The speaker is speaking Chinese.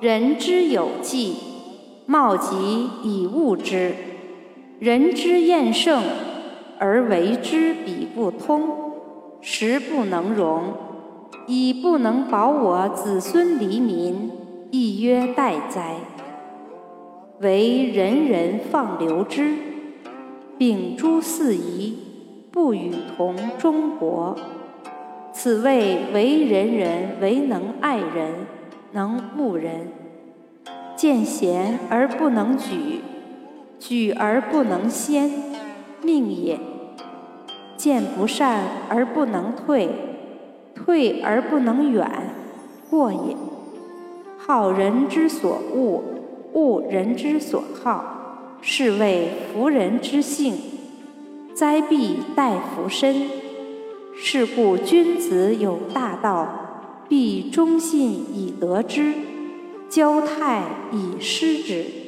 人之有计，貌极以物之。人之厌胜，而为之彼不通，实不能容，以不能保我子孙黎民，亦曰待哉！惟人人放流之，秉诸四夷，不与同中国。此谓为人人为能爱人，能恶人。见贤而不能举，举而不能先，命也；见不善而不能退，退而不能远，过也。好人之所恶，恶人之所好，是谓夫人之性。灾必待福身。是故君子有大道，必忠信以得之，骄泰以失之。